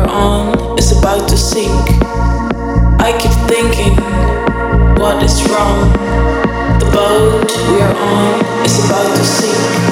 you're on is about to sink. I keep thinking, what is wrong? The boat we are on is about to sink.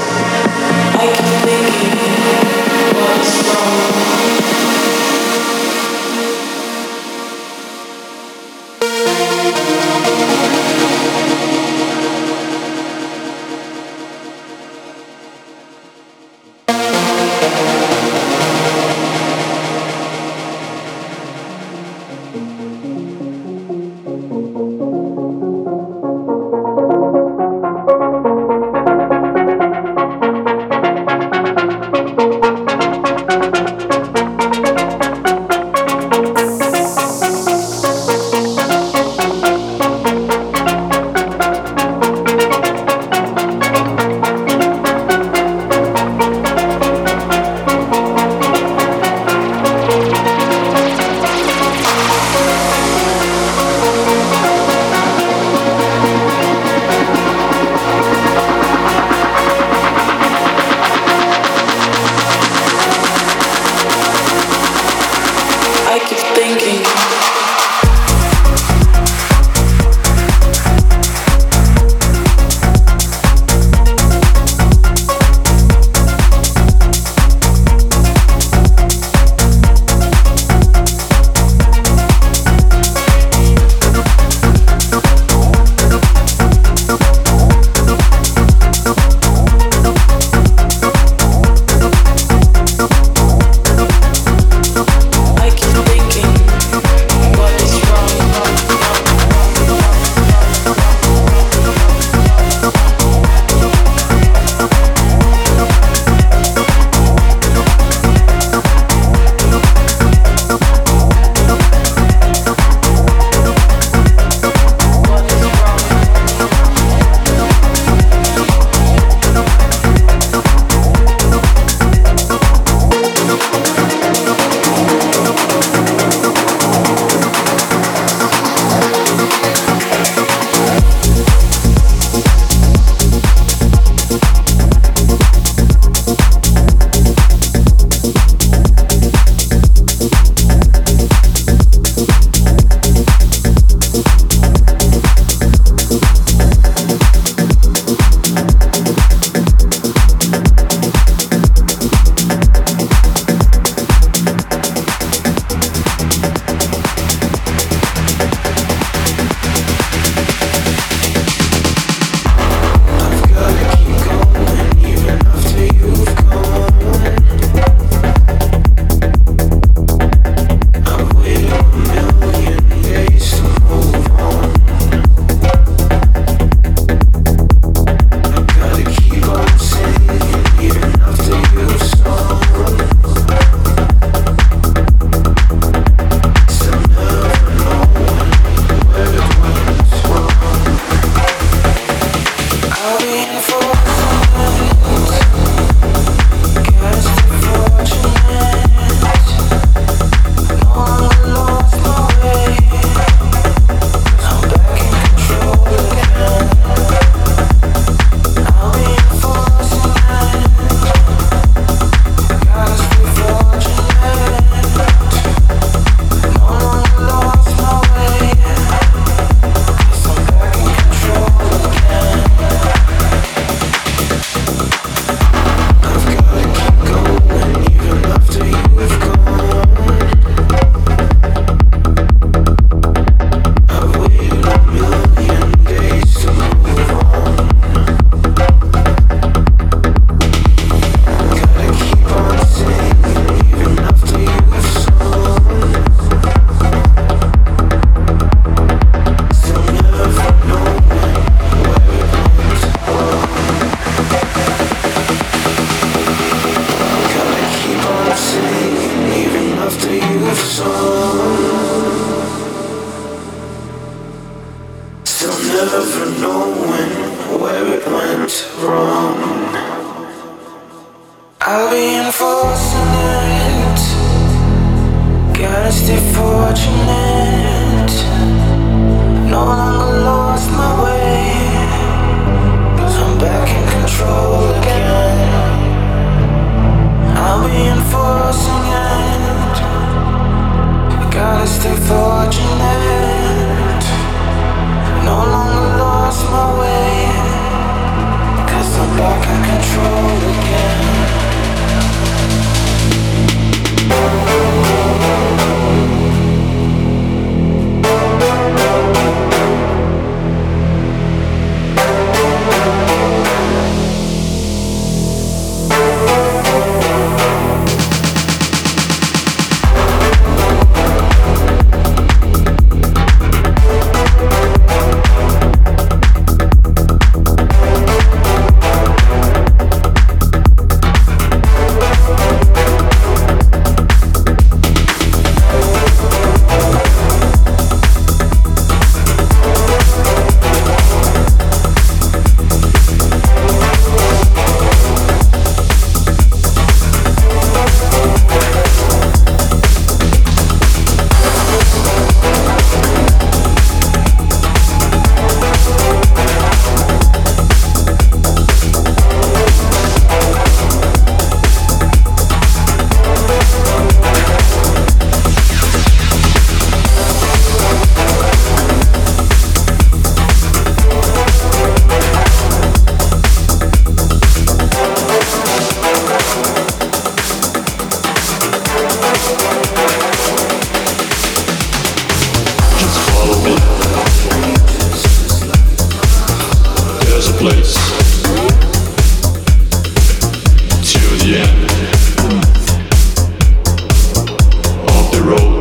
road.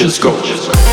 Just go. Just go.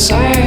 You